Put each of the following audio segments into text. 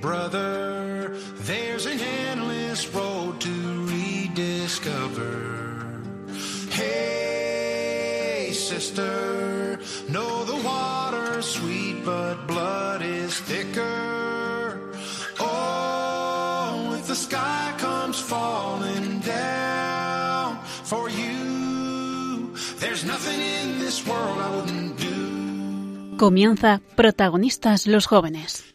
brother, there's an endless road to rediscover. Hey, sister, know the water's sweet, but blood is thicker. Oh, if the sky comes falling down for you, there's nothing in this world I wouldn't do. Comienza Protagonistas los Jóvenes.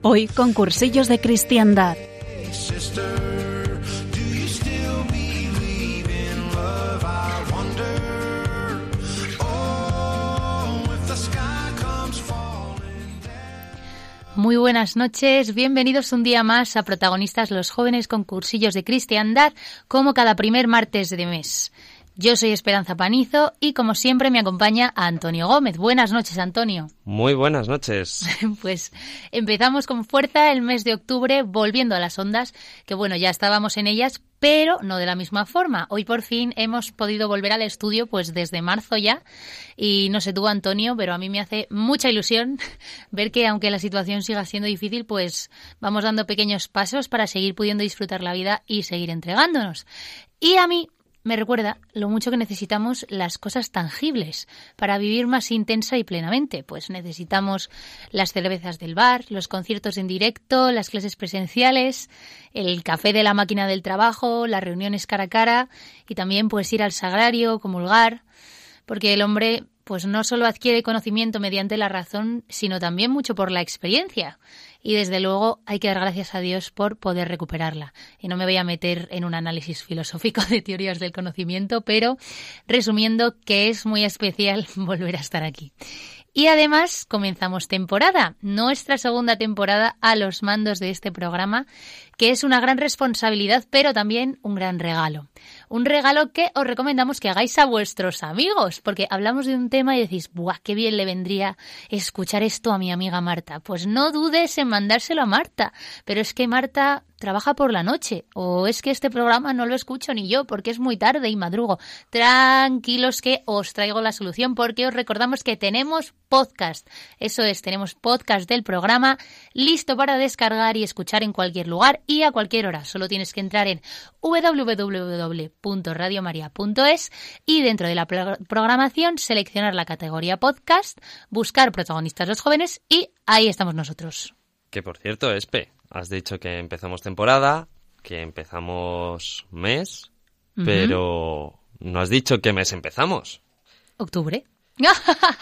Hoy con cursillos de cristiandad. Muy buenas noches, bienvenidos un día más a Protagonistas los Jóvenes con cursillos de cristiandad, como cada primer martes de mes. Yo soy Esperanza Panizo y como siempre me acompaña Antonio Gómez. Buenas noches, Antonio. Muy buenas noches. Pues empezamos con fuerza el mes de octubre volviendo a las ondas, que bueno, ya estábamos en ellas, pero no de la misma forma. Hoy por fin hemos podido volver al estudio pues desde marzo ya y no sé tú Antonio, pero a mí me hace mucha ilusión ver que aunque la situación siga siendo difícil, pues vamos dando pequeños pasos para seguir pudiendo disfrutar la vida y seguir entregándonos. Y a mí me recuerda lo mucho que necesitamos las cosas tangibles para vivir más intensa y plenamente. Pues necesitamos las cervezas del bar, los conciertos en directo, las clases presenciales, el café de la máquina del trabajo, las reuniones cara a cara y también pues ir al sagrario, comulgar, porque el hombre pues no solo adquiere conocimiento mediante la razón, sino también mucho por la experiencia. Y desde luego hay que dar gracias a Dios por poder recuperarla. Y no me voy a meter en un análisis filosófico de teorías del conocimiento, pero resumiendo que es muy especial volver a estar aquí. Y además comenzamos temporada, nuestra segunda temporada a los mandos de este programa, que es una gran responsabilidad, pero también un gran regalo. Un regalo que os recomendamos que hagáis a vuestros amigos, porque hablamos de un tema y decís, ¡buah, qué bien le vendría escuchar esto a mi amiga Marta! Pues no dudes en mandárselo a Marta, pero es que Marta trabaja por la noche, o es que este programa no lo escucho ni yo porque es muy tarde y madrugo. Tranquilos que os traigo la solución porque os recordamos que tenemos podcast. Eso es, tenemos podcast del programa listo para descargar y escuchar en cualquier lugar y a cualquier hora. Solo tienes que entrar en www.radiomaria.es y dentro de la pro- programación seleccionar la categoría podcast, buscar protagonistas los jóvenes y ahí estamos nosotros. Que por cierto, Espe, has dicho que empezamos temporada, que empezamos mes, pero no has dicho qué mes empezamos. Octubre.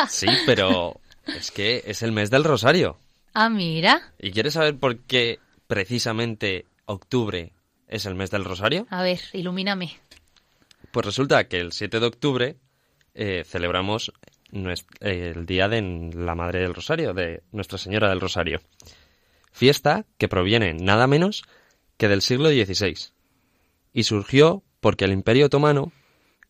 Sí, pero es que es el mes del Rosario. ah, mira. ¿Y quieres saber por qué precisamente octubre es el mes del Rosario? A ver, ilumíname. Pues resulta que el 7 de octubre eh, celebramos eh, el Día de la Madre del Rosario, de Nuestra Señora del Rosario. Fiesta que proviene nada menos que del siglo XVI. Y surgió porque el Imperio Otomano,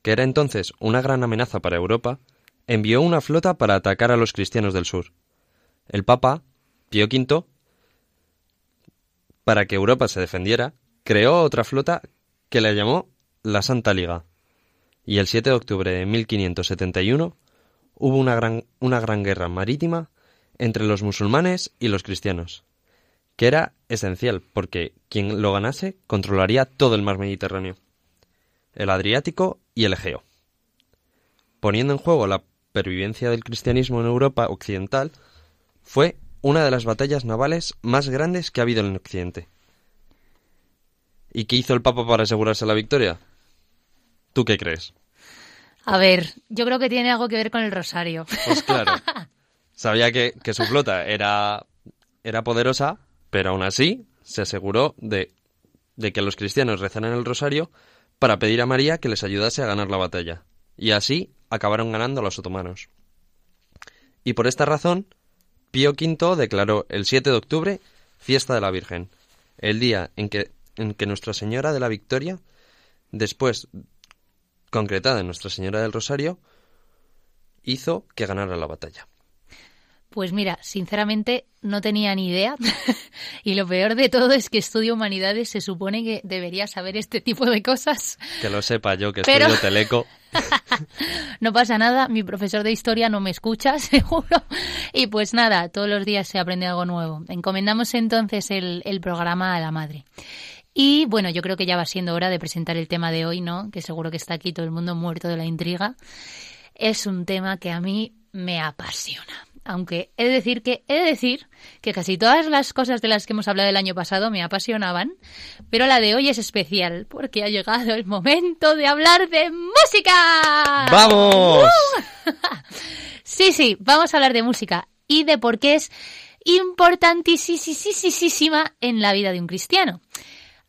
que era entonces una gran amenaza para Europa, envió una flota para atacar a los cristianos del sur. El Papa, Pío V, para que Europa se defendiera, creó otra flota que la llamó la Santa Liga. Y el 7 de octubre de 1571 hubo una gran, una gran guerra marítima entre los musulmanes y los cristianos, que era esencial porque quien lo ganase controlaría todo el mar Mediterráneo, el Adriático y el Egeo. Poniendo en juego la pervivencia del cristianismo en Europa occidental, fue una de las batallas navales más grandes que ha habido en Occidente. ¿Y qué hizo el Papa para asegurarse la victoria? ¿Tú qué crees? A ver, yo creo que tiene algo que ver con el rosario. Pues claro. Sabía que, que su flota era, era poderosa, pero aún así se aseguró de, de que los cristianos rezaran el rosario para pedir a María que les ayudase a ganar la batalla. Y así acabaron ganando a los otomanos. Y por esta razón, Pío V declaró el 7 de octubre fiesta de la Virgen, el día en que, en que Nuestra Señora de la Victoria, después concretada en Nuestra Señora del Rosario, hizo que ganara la batalla. Pues mira, sinceramente no tenía ni idea. y lo peor de todo es que estudio humanidades se supone que debería saber este tipo de cosas. Que lo sepa yo, que Pero- estudio teleco. no pasa nada, mi profesor de historia no me escucha, seguro. Y pues nada, todos los días se aprende algo nuevo. Encomendamos entonces el, el programa a la madre. Y bueno, yo creo que ya va siendo hora de presentar el tema de hoy, ¿no? Que seguro que está aquí todo el mundo muerto de la intriga. Es un tema que a mí me apasiona. Aunque he de decir que he de decir que casi todas las cosas de las que hemos hablado el año pasado me apasionaban, pero la de hoy es especial porque ha llegado el momento de hablar de música. ¡Vamos! sí, sí, vamos a hablar de música y de por qué es importantísima en la vida de un cristiano.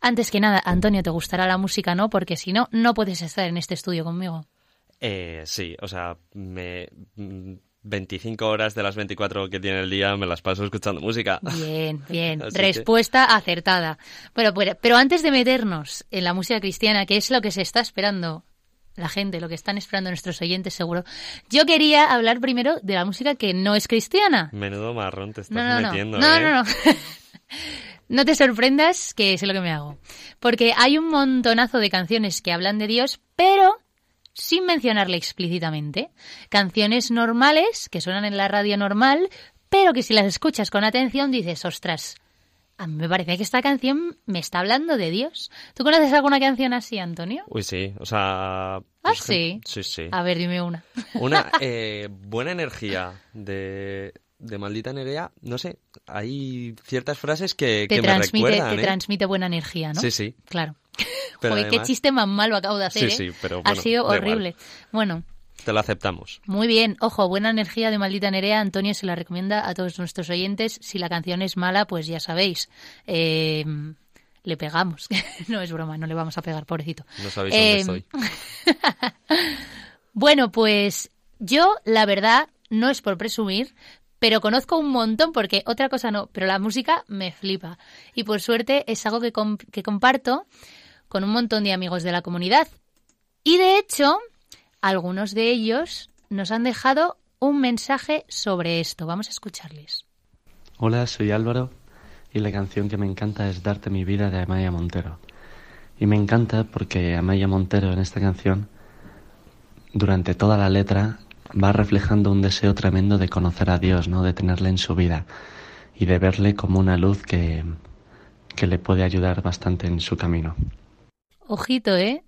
Antes que nada, Antonio, te gustará la música, ¿no? Porque si no, no puedes estar en este estudio conmigo. Eh, sí, o sea, me 25 horas de las 24 que tiene el día me las paso escuchando música. Bien, bien. Respuesta acertada. Bueno, pues, pero antes de meternos en la música cristiana, que es lo que se está esperando la gente, lo que están esperando nuestros oyentes seguro, yo quería hablar primero de la música que no es cristiana. Menudo marrón te estás metiendo, no, ¿eh? No, no, no. te sorprendas que sé lo que me hago. Porque hay un montonazo de canciones que hablan de Dios, pero sin mencionarle explícitamente. Canciones normales que suenan en la radio normal, pero que si las escuchas con atención dices, ostras, a mí me parece que esta canción me está hablando de Dios. ¿Tú conoces alguna canción así, Antonio? Uy, sí, o sea... ¿Ah, pues sí? Sí, sí. A ver, dime una. Una eh, buena energía de, de Maldita Nerea, no sé, hay ciertas frases que, te que transmite, me recuerdan, Te ¿eh? transmite buena energía, ¿no? Sí, sí. Claro. Pero Joder, qué además- chiste más malo acabo de hacer, Sí, ¿eh? sí, pero Ha bueno, sido da igual. horrible. Bueno, Te lo aceptamos. muy bien. Ojo, buena energía de Maldita Nerea. Antonio se la recomienda a todos nuestros oyentes. Si la canción es mala, pues ya sabéis. eh, le pegamos. no es broma, no le vamos a pegar, pobrecito. No sabéis dónde Eh, estoy. Bueno, pues yo, la verdad, no es por presumir, pero conozco un montón porque otra cosa no, pero la música me flipa. Y por suerte es algo que, com- que comparto con un montón de amigos de la comunidad. Y de hecho, algunos de ellos nos han dejado un mensaje sobre esto. Vamos a escucharles. Hola, soy Álvaro y la canción que me encanta es Darte mi vida de Amaya Montero. Y me encanta porque Amaya Montero en esta canción, durante toda la letra, va reflejando un deseo tremendo de conocer a Dios, ¿no? De tenerle en su vida y de verle como una luz que, que le puede ayudar bastante en su camino. Ojito, ¿eh?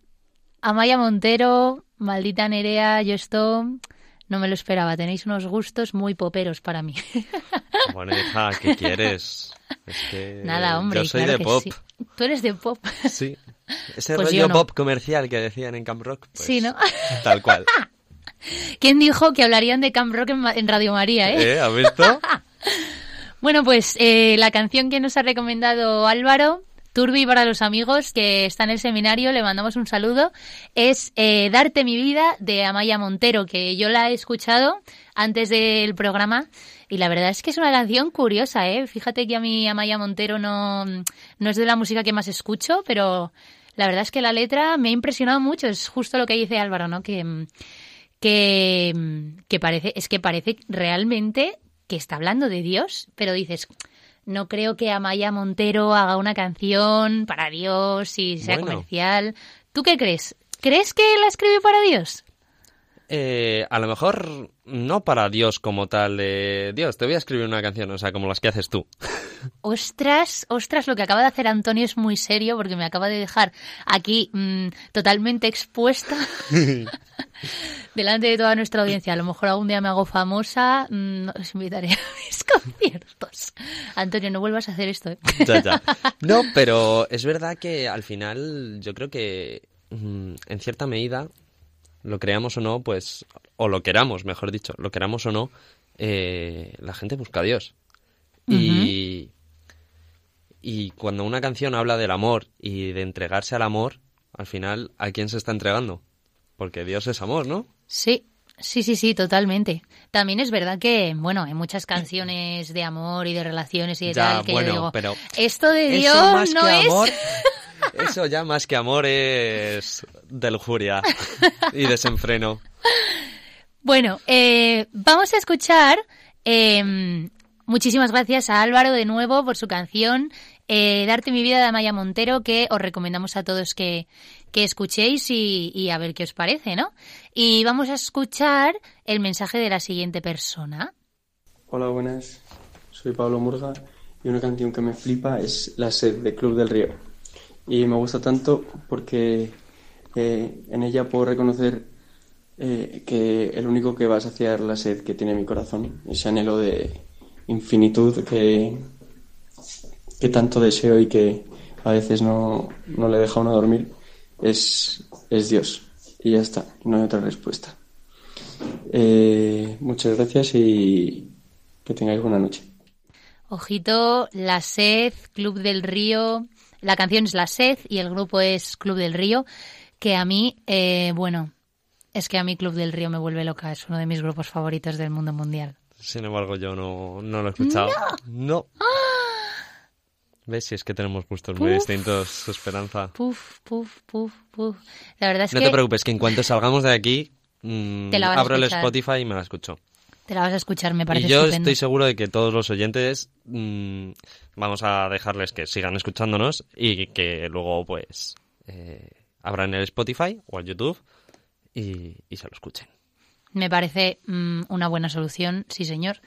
Amaya Montero, maldita Nerea, yo esto no me lo esperaba. Tenéis unos gustos muy poperos para mí. Bueno, hija, ¿qué quieres? Es que Nada, hombre. Yo soy claro de pop. sí. Tú eres de pop. Sí. Ese Pues rollo no. pop comercial que decían en Camp Rock. pues, Sí, ¿no? Tal cual. ¿Quién dijo que hablarían de Camp Rock en Radio María, eh? ¿Eh? ¿Has visto? Bueno, pues eh, la canción que nos ha recomendado Álvaro, Turbi para los amigos que está en el seminario, le mandamos un saludo, es eh, Darte mi vida de Amaya Montero, que yo la he escuchado antes del programa y la verdad es que es una canción curiosa, ¿eh? Fíjate que a mí Amaya Montero no, no es de la música que más escucho, pero la verdad es que la letra me ha impresionado mucho, es justo lo que dice Álvaro, ¿no? Que, que parece, es que parece realmente que está hablando de Dios, pero dices, no creo que Amaya Montero haga una canción para Dios y sea Bueno. comercial. ¿Tú qué crees? ¿Crees que la escribió para Dios? Eh, a lo mejor no para Dios como tal Dios, te voy a escribir una canción, o sea, como las que haces tú. Ostras, ostras, lo que acaba de hacer Antonio es muy serio porque me acaba de dejar aquí mm, totalmente expuesta delante de toda nuestra audiencia. A lo mejor algún día me hago famosa, mm, os invitaré a mis conciertos. Antonio, no vuelvas a hacer esto. ¿eh? Ya, ya. No, pero es verdad que al final yo creo que mm, en cierta medida, lo creamos o no, pues, o lo queramos, mejor dicho, lo queramos o no, eh, la gente busca a Dios. Y, y cuando una canción habla del amor y de entregarse al amor, al final, ¿a quién se está entregando? Porque Dios es amor, ¿no? Sí, sí, sí, sí, totalmente. También es verdad que, bueno, hay muchas canciones de amor y de relaciones y de Ya, tal que bueno, yo digo, pero esto de Dios no es... eso ya más que amor es de lujuria y desenfreno. Bueno, eh, vamos a escuchar. eh, muchísimas gracias a Álvaro de nuevo por su canción eh, Darte mi vida de Amaya Montero, que os recomendamos a todos que, que escuchéis y, y a ver qué os parece, ¿no? Y vamos a escuchar el mensaje de la siguiente persona. Hola, buenas. Soy Pablo Murga y una canción que me flipa es La sed de Club del Río. Y me gusta tanto porque eh, en ella puedo reconocer eh, que el único que va a saciar la sed que tiene mi corazón, ese anhelo de infinitud que, que tanto deseo y que a veces no, no le deja uno dormir, es, es Dios. Y ya está, no hay otra respuesta. Eh, muchas gracias y que tengáis buena noche. Ojito, La Sed, Club del Río. La canción es La Sed y el grupo es Club del Río, que a mí, eh, bueno, es que a mí Club del Río me vuelve loca, es uno de mis grupos favoritos del mundo mundial. Sin embargo, yo no, no lo he escuchado. No. ¿Ves? Si es que tenemos gustos muy distintos, Esperanza. Puf, puf, puf, puf. La verdad es No que te preocupes, que en cuanto salgamos de aquí, mm, abro el. Spotify y me la escucho. Te la vas a escuchar, me parece y yo estupendo. estoy seguro de que todos los oyentes mm, vamos a dejarles que sigan escuchándonos y que luego pues eh, abran el Spotify o el YouTube y, y se lo escuchen. Me parece mm, una buena solución, sí señor.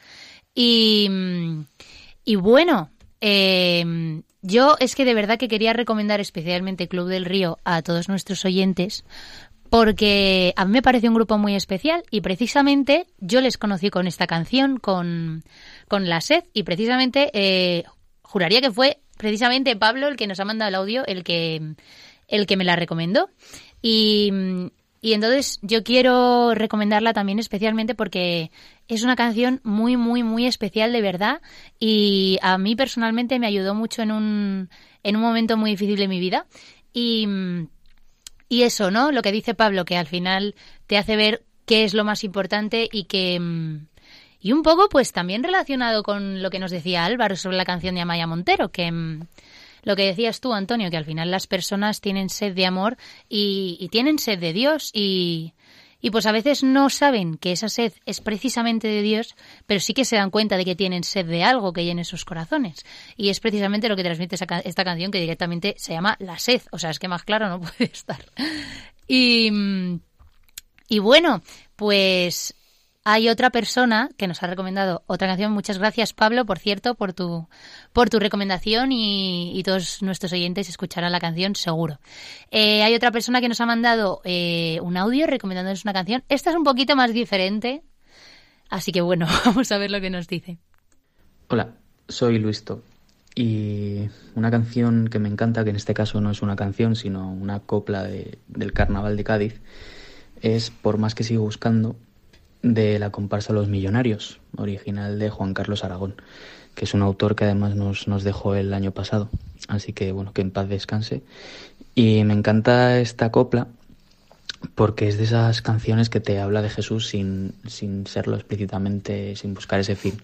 Y, mm, y bueno, eh, yo es que de verdad que quería recomendar especialmente Club del Río a todos nuestros oyentes porque a mí me parece un grupo muy especial y precisamente yo les conocí con esta canción, con, con La Sed y precisamente eh, juraría que fue precisamente Pablo el que nos ha mandado el audio, el que, el que me la recomendó. Y, y entonces yo quiero recomendarla también especialmente porque es una canción muy, muy, muy especial de verdad y a mí personalmente me ayudó mucho en un, en un momento muy difícil de mi vida. Y, y eso, ¿no? Lo que dice Pablo, que al final te hace ver qué es lo más importante y que... mm, Y un poco, pues también relacionado con lo que nos decía Álvaro sobre la canción de Amaya Montero, que mm, lo que decías tú, Antonio, que al final las personas tienen sed de amor y, y tienen sed de Dios y, y pues a veces no saben que esa sed es precisamente de Dios, pero sí que se dan cuenta de que tienen sed de algo que llene sus corazones. Y es precisamente lo que transmite esa esta canción que directamente se llama La sed. O sea, es que más claro no puede estar. Y, y bueno, pues hay otra persona que nos ha recomendado otra canción. Muchas gracias, Pablo, por cierto, por tu, por tu recomendación y, todos nuestros oyentes escucharán la canción seguro. Eh, hay otra persona que nos ha mandado eh, un audio recomendándonos una canción. Esta es un poquito más diferente, así que bueno, vamos a ver lo que nos dice. Hola, soy Luisto y una canción que me encanta, que en este caso no es una canción, sino una copla de- del Carnaval de Cádiz, es Por más que sigo buscando de la comparsa Los Millonarios, original de Juan Carlos Aragón, que es un autor que además nos, nos dejó el año pasado. Así que bueno, que en paz descanse. Y me encanta esta copla porque es de esas canciones que te habla de Jesús sin, sin serlo explícitamente, sin buscar ese fin.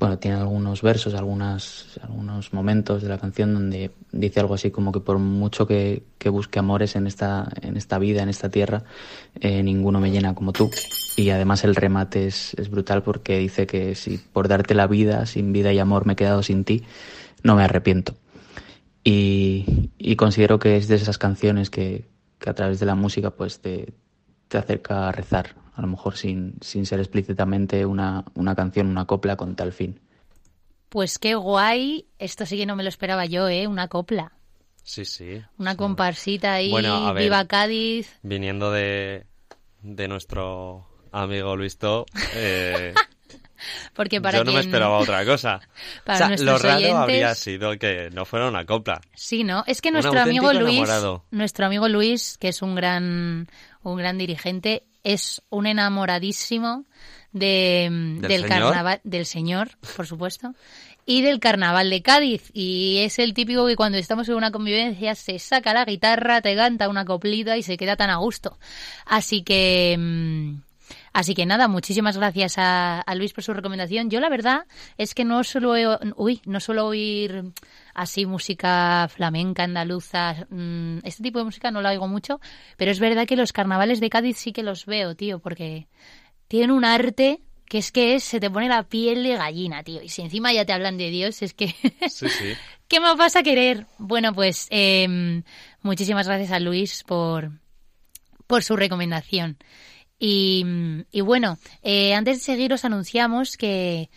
Bueno, tiene algunos versos, algunas, algunos momentos de la canción donde dice algo así como que por mucho que, que busque amores en esta, en esta vida, en esta tierra, eh, ninguno me llena como tú. Y además el remate es, es brutal porque dice que si por darte la vida, sin vida y amor me he quedado sin ti, no me arrepiento. Y, y considero que es de esas canciones que, que a través de la música pues te, te acerca a rezar, a lo mejor sin, sin ser explícitamente una, una canción, una copla con tal fin. Pues qué guay, esto sí que no me lo esperaba yo, ¿eh? Una copla, Sí, sí. una Sí. comparsita ahí, Bueno, a ver. viva Cádiz. Viniendo de, de nuestro amigo Luisto, eh, Porque para yo no me esperaba otra cosa. Para o sea, lo raro oyentes- habría sido que no fuera una copla. Sí, ¿no? Es que nuestro amigo Luis, enamorado. nuestro amigo Luis, que es un gran, un gran dirigente, es un enamoradísimo de, ¿Del del señor? carnaval, del señor, por supuesto, y del carnaval de Cádiz. Y es el típico que cuando estamos en una convivencia se saca la guitarra, te canta una coplita y se queda tan a gusto. Así que, mm, Así que nada, muchísimas gracias a, a Luis por su recomendación. Yo la verdad es que no suelo, uy, no suelo oír así música flamenca, andaluza, mm, este tipo de música no la oigo mucho, pero es verdad que los carnavales de Cádiz sí que los veo, tío, porque tienen un arte que es que es, se te pone la piel de gallina, tío. Y si encima ya te hablan de Dios, es que... Sí, sí. ¿Qué más vas a querer? Bueno, pues eh, Muchísimas gracias a Luis por, por su recomendación. Y, bueno, eh, antes de seguir os anunciamos que,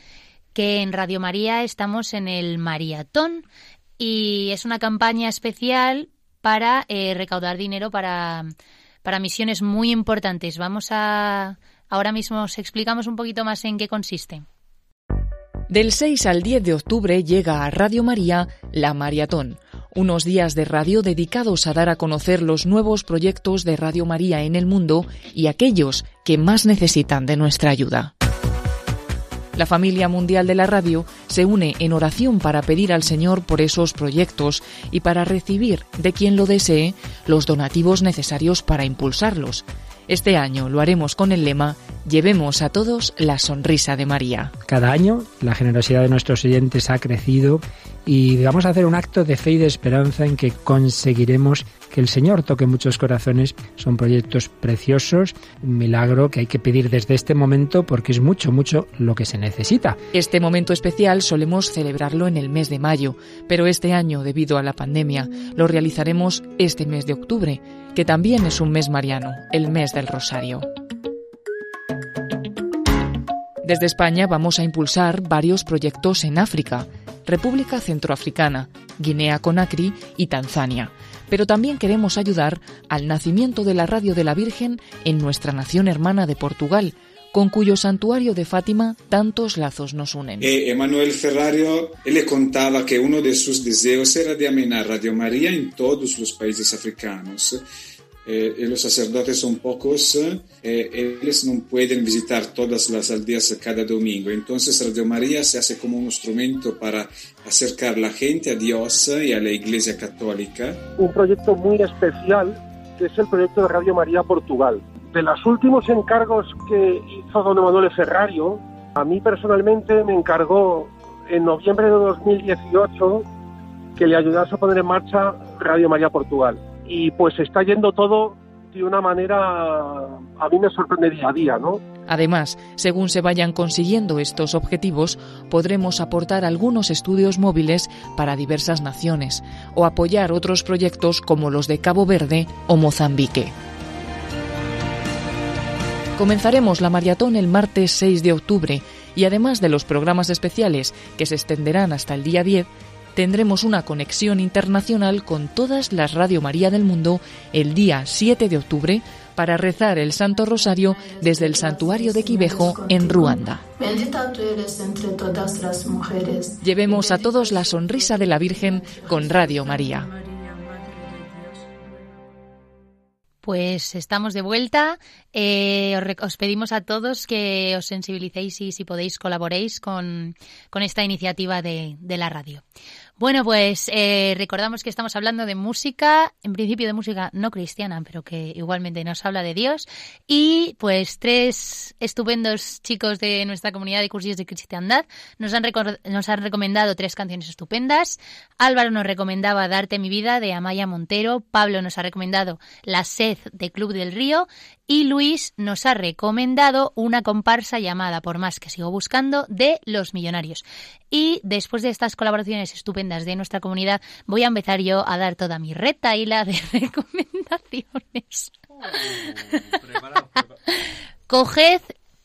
que en Radio María estamos en el Maratón y es una campaña especial para eh, recaudar dinero para, para misiones muy importantes. Vamos a ahora mismo os explicamos un poquito más en qué consiste. Del 6 al 10 de octubre llega a Radio María La Maratón, unos días de radio dedicados a dar a conocer los nuevos proyectos de Radio María en el mundo y aquellos que más necesitan de nuestra ayuda. La familia mundial de la radio se une en oración para pedir al Señor por esos proyectos y para recibir de quien lo desee los donativos necesarios para impulsarlos. Este año lo haremos con el lema Llevemos a todos la sonrisa de María. Cada año la generosidad de nuestros oyentes ha crecido y vamos a hacer un acto de fe y de esperanza en que conseguiremos que el Señor toque muchos corazones. Son proyectos preciosos, un milagro que hay que pedir desde este momento porque es mucho, mucho lo que se necesita. Este momento especial solemos celebrarlo en el mes de mayo, pero este año, debido a la pandemia, lo realizaremos este mes de octubre, que también es un mes mariano, el mes del Rosario. Desde España vamos a impulsar varios proyectos en África, República Centroafricana, Guinea Conakry y Tanzania. Pero también queremos ayudar al nacimiento de la Radio de la Virgen en nuestra nación hermana de Portugal, con cuyo santuario de Fátima tantos lazos nos unen. E Emanuel Ferrario le contaba que uno de sus deseos era de amenar Radio María en todos los países africanos eh, los sacerdotes son pocos, eh, ellos no pueden visitar todas las aldeas cada domingo. Entonces Radio María se hace como un instrumento para acercar la gente a Dios y a la Iglesia Católica. Un proyecto muy especial que es el proyecto de Radio María Portugal. De los últimos encargos que hizo don Emanuele Ferrario, a mí personalmente me encargó en noviembre de 2018 que le ayudase a poner en marcha Radio María Portugal y pues está yendo todo de una manera a mí me sorprende día a día, ¿no? Además, según se vayan consiguiendo estos objetivos, podremos aportar algunos estudios móviles para diversas naciones o apoyar otros proyectos como los de Cabo Verde o Mozambique. Comenzaremos la maratón el martes 6 de octubre y además de los programas especiales que se extenderán hasta el día 10, tendremos una conexión internacional con todas las Radio María del mundo el día 7 de octubre para rezar el Santo Rosario desde el santuario de Quivejo en Ruanda. Llevemos a todos la sonrisa de la Virgen con Radio María. Pues estamos de vuelta. Eh, os, pedimos a todos que os sensibilicéis y si podéis colaboréis con, esta iniciativa de la radio. Bueno, pues eh, recordamos que estamos hablando de música, en principio de música no cristiana, pero que igualmente nos habla de Dios. Y pues tres estupendos chicos de nuestra comunidad de cursillos de cristiandad nos han, nos han recomendado tres canciones estupendas. Álvaro nos recomendaba Darte mi vida de Amaya Montero. Pablo nos ha recomendado La sed de Club del Río. Y Luis nos ha recomendado una comparsa llamada Por más que sigo buscando de Los Millonarios. Y después de estas colaboraciones estupendas de nuestra comunidad, voy a empezar yo a dar toda mi reta y la de recomendaciones. Oh, Coged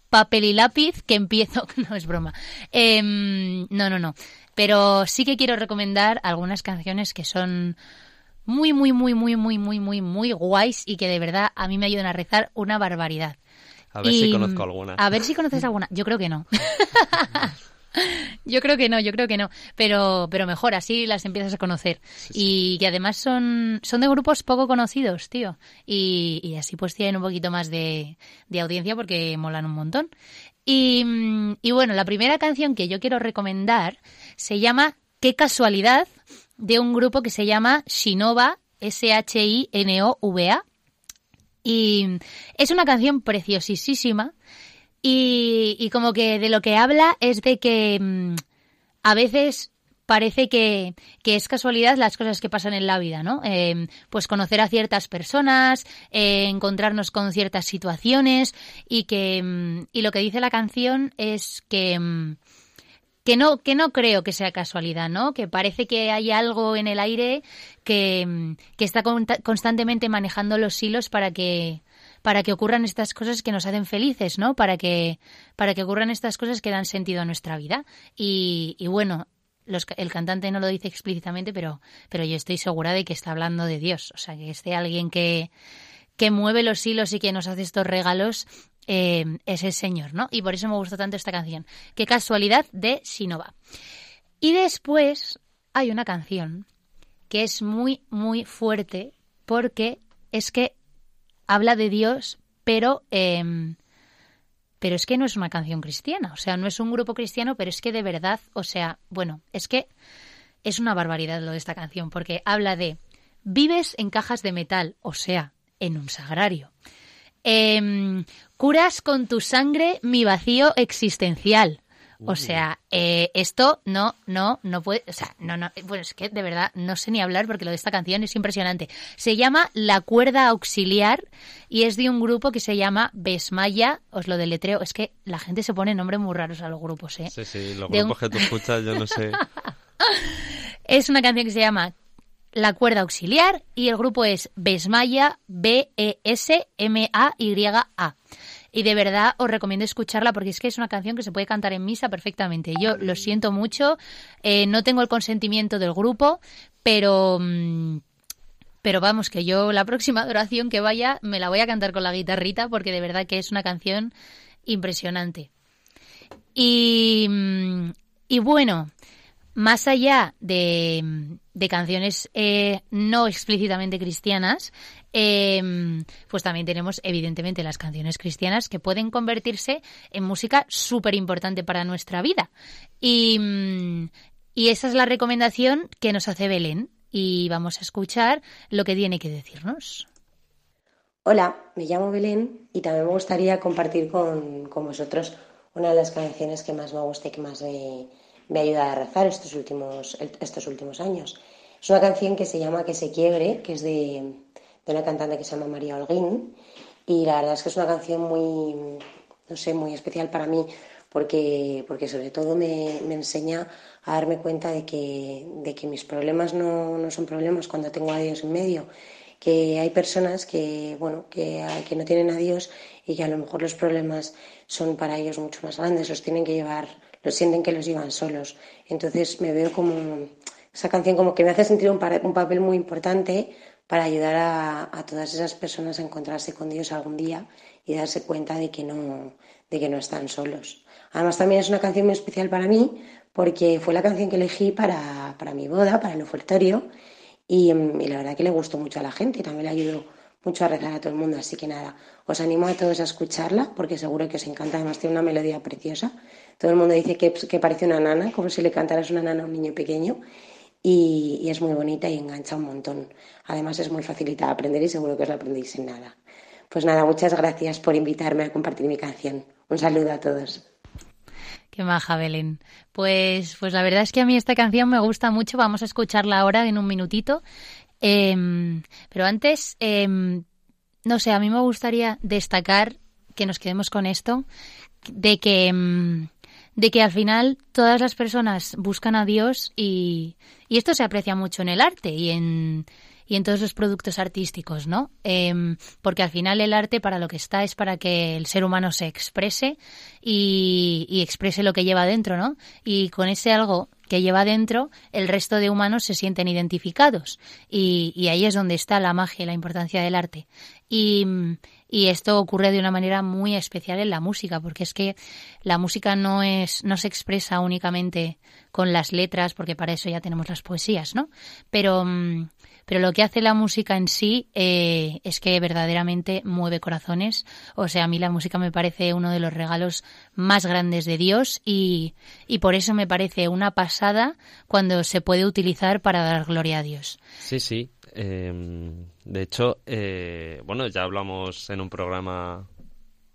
papel y lápiz que empiezo. No es broma. Em, no, no, no. Pero sí que quiero recomendar algunas canciones que son muy, muy, muy, muy, muy, muy, muy, muy guays y que de verdad a mí me ayudan a rezar una barbaridad. A ver si conozco alguna. A ver si conoces alguna. Yo creo que no. Yo creo que no, yo creo que no, pero, pero mejor, así las empiezas a conocer. Y que además son, son de grupos poco conocidos, tío. Y, y así pues tienen un poquito más de, de audiencia porque molan un montón. Y, y bueno, la primera canción que yo quiero recomendar se llama Qué casualidad, de un grupo que se llama Shinova, S-H-I-N-O-V-A. Y es una canción preciosísima y, como que de lo que habla es de que mm, a veces parece que, es casualidad las cosas que pasan en la vida, ¿no? Em, pues conocer a ciertas personas, eh, encontrarnos con ciertas situaciones y que mm, y lo que dice la canción es que, mm, que no, que no creo que sea casualidad, ¿no? Que parece que hay algo en el aire que, que está constantemente manejando los hilos para que, para que ocurran estas cosas que nos hacen felices, ¿no? Para que, para que ocurran estas cosas que dan sentido a nuestra vida. Y, y bueno, el cantante no lo dice explícitamente, pero, pero yo estoy segura de que está hablando de Dios. O sea, que este alguien que, que mueve los hilos y que nos hace estos regalos eh, es el Señor, ¿no? Y por eso me gustó tanto esta canción. Qué casualidad de Sinova. Y después hay una canción que es muy, muy fuerte porque es que habla de Dios, pero, em, pero es que no es una canción cristiana. O sea, no es un grupo cristiano, pero es que de verdad, o sea, bueno, es que es una barbaridad lo de esta canción porque habla de vives en cajas de metal, o sea, en un sagrario. Em, curas con tu sangre mi vacío existencial. O sea, eh, esto no, no, no puede, o sea, no, no, bueno, es que de verdad no sé ni hablar porque lo de esta canción es impresionante. Se llama La Cuerda Auxiliar y es de un grupo que se llama Besmaya, os lo deletreo, es que la gente se pone nombres muy raros a los grupos, ¿eh? Sí, sí, los grupos que tú escuchas, yo no sé. es una canción que se llama la cuerda auxiliar y el grupo es Besmaya, B-E-S-M-A-Y-A. Y de verdad os recomiendo escucharla porque es que es una canción que se puede cantar en misa perfectamente. Yo lo siento mucho, eh, no tengo el consentimiento del grupo, pero... Mm, pero vamos, que yo la próxima adoración que vaya me la voy a cantar con la guitarrita porque de verdad que es una canción impresionante. Y, mm, y bueno, más allá de, canciones eh, no explícitamente cristianas, em, pues también tenemos evidentemente las canciones cristianas que pueden convertirse en música súper importante para nuestra vida. Y, y esa es la recomendación que nos hace Belén y vamos a escuchar lo que tiene que decirnos. Hola, me llamo Belén y también me gustaría compartir con, con vosotros una de las canciones que más me gusta y que más me me ayuda a rezar estos últimos, estos últimos años. Es una canción que se llama Que se quiebre, que es de, de una cantante que se llama María Holguín. Y la verdad es que es una canción muy, no sé, muy especial para mí porque, porque sobre todo me, me enseña a darme cuenta de que, de que mis problemas no, no, son problemas cuando tengo a Dios en medio, que hay personas que, bueno, que, que no tienen a Dios y que a lo mejor los problemas son para ellos mucho más grandes, los tienen que llevar lo sienten que los llevan solos. Entonces me veo como esa canción como que me hace sentir un, papel muy importante para ayudar a, todas esas personas a encontrarse con Dios algún día y darse cuenta de que no, de que no están solos. Además también es una canción muy especial para mí porque fue la canción que elegí para, para mi boda, para el ofertorio y, y, la verdad que le gustó mucho a la gente y también le ayudó mucho a rezar a todo el mundo. Así que nada, os animo a todos a escucharla porque seguro que os encanta. Además tiene una melodía preciosa todo el mundo dice que, que parece una nana, como si le cantaras una nana a un niño pequeño. Y, es muy bonita y engancha un montón. Además es muy facilita de aprender y seguro que os la aprendéis en nada. Pues nada, muchas gracias por invitarme a compartir mi canción. Un saludo a todos. Qué maja, Belén. Pues, pues la verdad es que a mí esta canción me gusta mucho. Vamos a escucharla ahora en un minutito. Em, pero antes, em, no sé, a mí me gustaría destacar que nos quedemos con esto, de que em, de que al final todas las personas buscan a Dios y, y esto se aprecia mucho en el arte y en, y en todos los productos artísticos, ¿no? Em, porque al final el arte para lo que está es para que el ser humano se exprese y, y exprese lo que lleva dentro, ¿no? Y con ese algo que lleva dentro, el resto de humanos se sienten identificados. Y, y ahí es donde está la magia y la importancia del arte. Y, y esto ocurre de una manera muy especial en la música, porque es que la música no es, no se expresa únicamente con las letras, porque para eso ya tenemos las poesías, ¿no? Pero, mm, pero lo que hace la música en sí eh, es que verdaderamente mueve corazones. O sea, a mí la música me parece uno de los regalos más grandes de Dios y, y por eso me parece una pasada cuando se puede utilizar para dar gloria a Dios. Sí, sí. Em, de hecho, eh, bueno, ya hablamos en un programa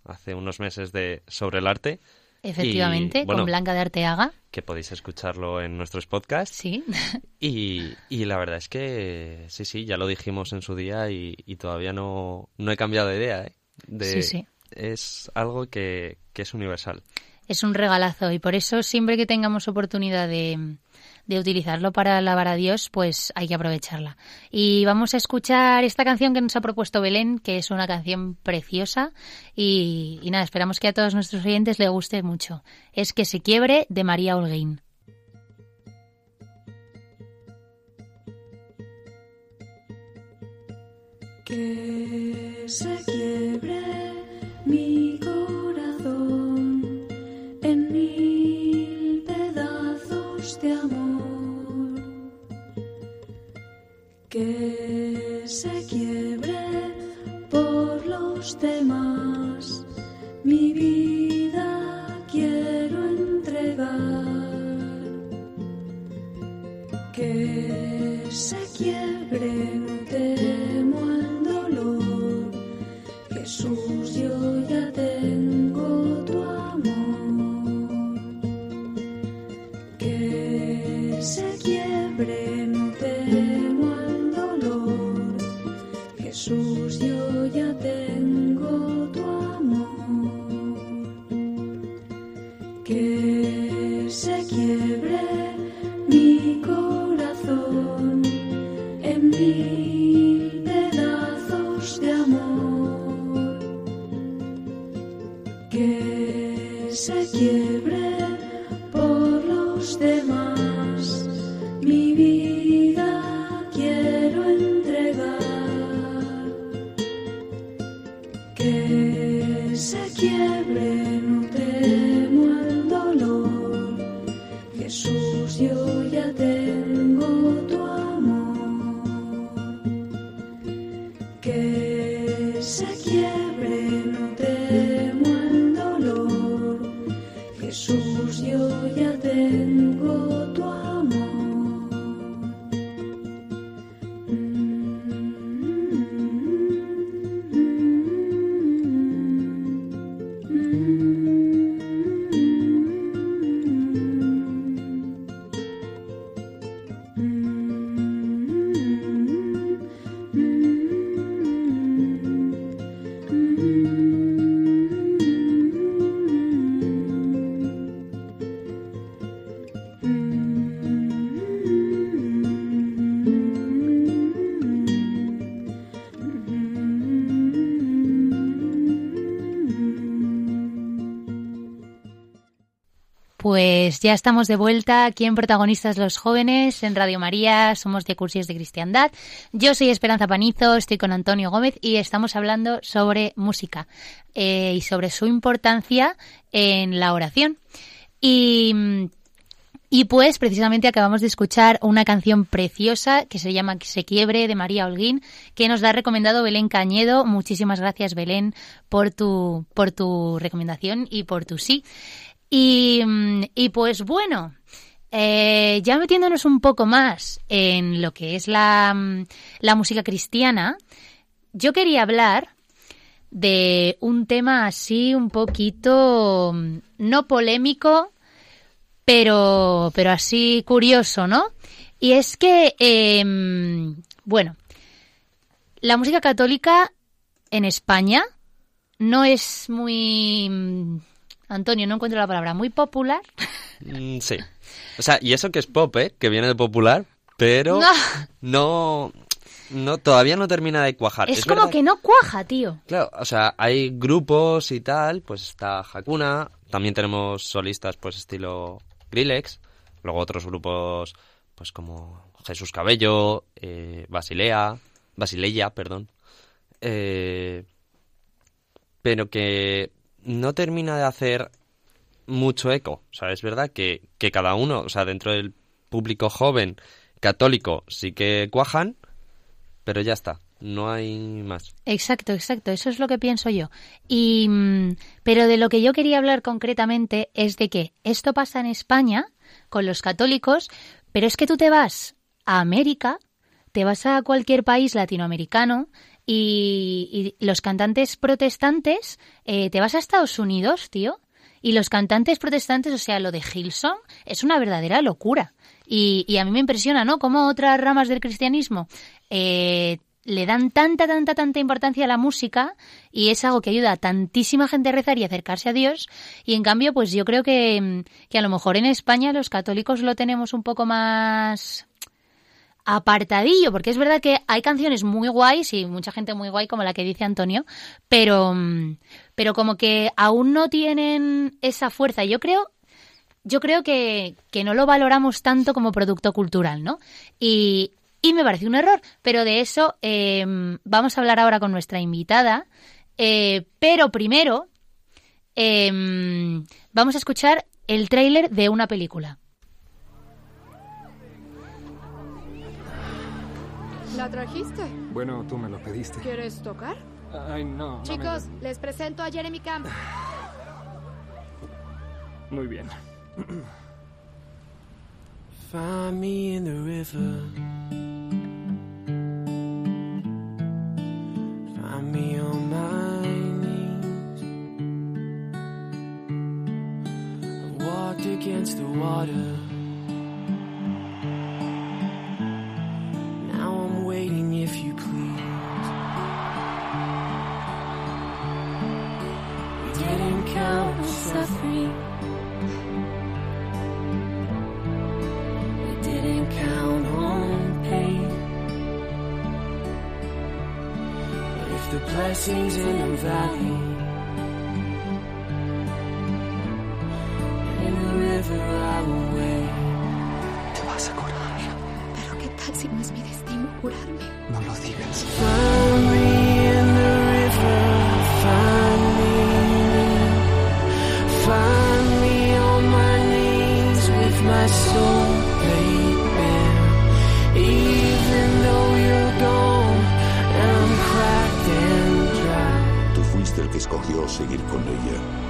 hace unos meses de sobre el arte. Efectivamente, con Blanca de Arteaga. Que podéis escucharlo en nuestros podcasts. Sí. Y, y, la verdad es que sí, sí, ya lo dijimos en su día y, todavía no, no he cambiado de idea. ¿eh? De, sí, sí. Es algo que, que es universal. Es un regalazo y por eso siempre que tengamos oportunidad de, de utilizarlo para alabar a Dios, pues hay que aprovecharla. Y vamos a escuchar esta canción que nos ha propuesto Belén, que es una canción preciosa y, nada, esperamos que a todos nuestros oyentes le guste mucho. Es Que se quiebre de María Holguín. Que se quiebre mi corazón en mil pedazos de amor. Que se quiebre por los demás. Mi vida quiero entregar. Que se quiebre, no temo al dolor. Jesús, yo Pues ya estamos de vuelta aquí en Protagonistas los Jóvenes, en Radio María, somos de Cursis de Cristiandad. Yo soy Esperanza Panizo, estoy con Antonio Gómez y estamos hablando sobre música eh, y sobre su importancia en la oración. Y, y pues precisamente acabamos de escuchar una canción preciosa que se llama se quiebre de María Holguín, que nos la ha recomendado Belén Cañedo. Muchísimas gracias Belén por tu, por tu recomendación y por tu sí. Y, y pues bueno, eh, ya metiéndonos un poco más en lo que es la, la música cristiana, yo quería hablar de un tema así un poquito no polémico, pero, pero así curioso, ¿no? Y es que, eh, bueno, la música católica en España no es muy Antonio, no encuentro la palabra, muy popular. Mm, sí. O sea, y eso que es pop, ¿eh? Que viene de popular, pero No. no, no todavía no termina de cuajar. Es, como verdad que no cuaja, tío. Claro, o sea, hay grupos y tal, pues está Hakuna, también tenemos solistas pues estilo Grillex, luego otros grupos pues como Jesús Cabello, eh, Basilea, Basileia, perdón, eh, pero que no termina de hacer mucho eco. O sea, es verdad que, que cada uno, o sea, dentro del público joven católico sí que cuajan, pero ya está, no hay más. Exacto, exacto, eso es lo que pienso yo. Y mm, pero de lo que yo quería hablar concretamente es de que esto pasa en España con los católicos, pero es que tú te vas a América, te vas a cualquier país latinoamericano y, y los cantantes protestantes, eh, te vas a Estados Unidos, tío, y los cantantes protestantes, o sea, lo de Hillsong, es una verdadera locura. Y, y a mí me impresiona, ¿no? Cómo otras ramas del cristianismo eh, le dan tanta, tanta, tanta importancia a la música y es algo que ayuda a tantísima gente a rezar y acercarse a Dios. Y en cambio, pues yo creo que, que a lo mejor en España los católicos lo tenemos un poco más apartadillo, porque es verdad que hay canciones muy guays y mucha gente muy guay como la que dice Antonio, pero, pero como que aún no tienen esa fuerza. Yo creo, yo creo que, que no lo valoramos tanto como producto cultural, ¿no? Y, y me parece un error, pero de eso eh, vamos a hablar ahora con nuestra invitada. Eh, pero primero eh, vamos a escuchar el tráiler de una película. ¿La trajiste? Bueno, tú me lo pediste. ¿Quieres tocar? Ay, no. no Chicos, les presento a Jeremy Camp. me- Muy bien. Find me in the river. Find me on my knees. I've walked against the water. In the valley, in the river I will wait. Te vas a curar. Pero qué tal si no es mi destino curarme. No lo digas.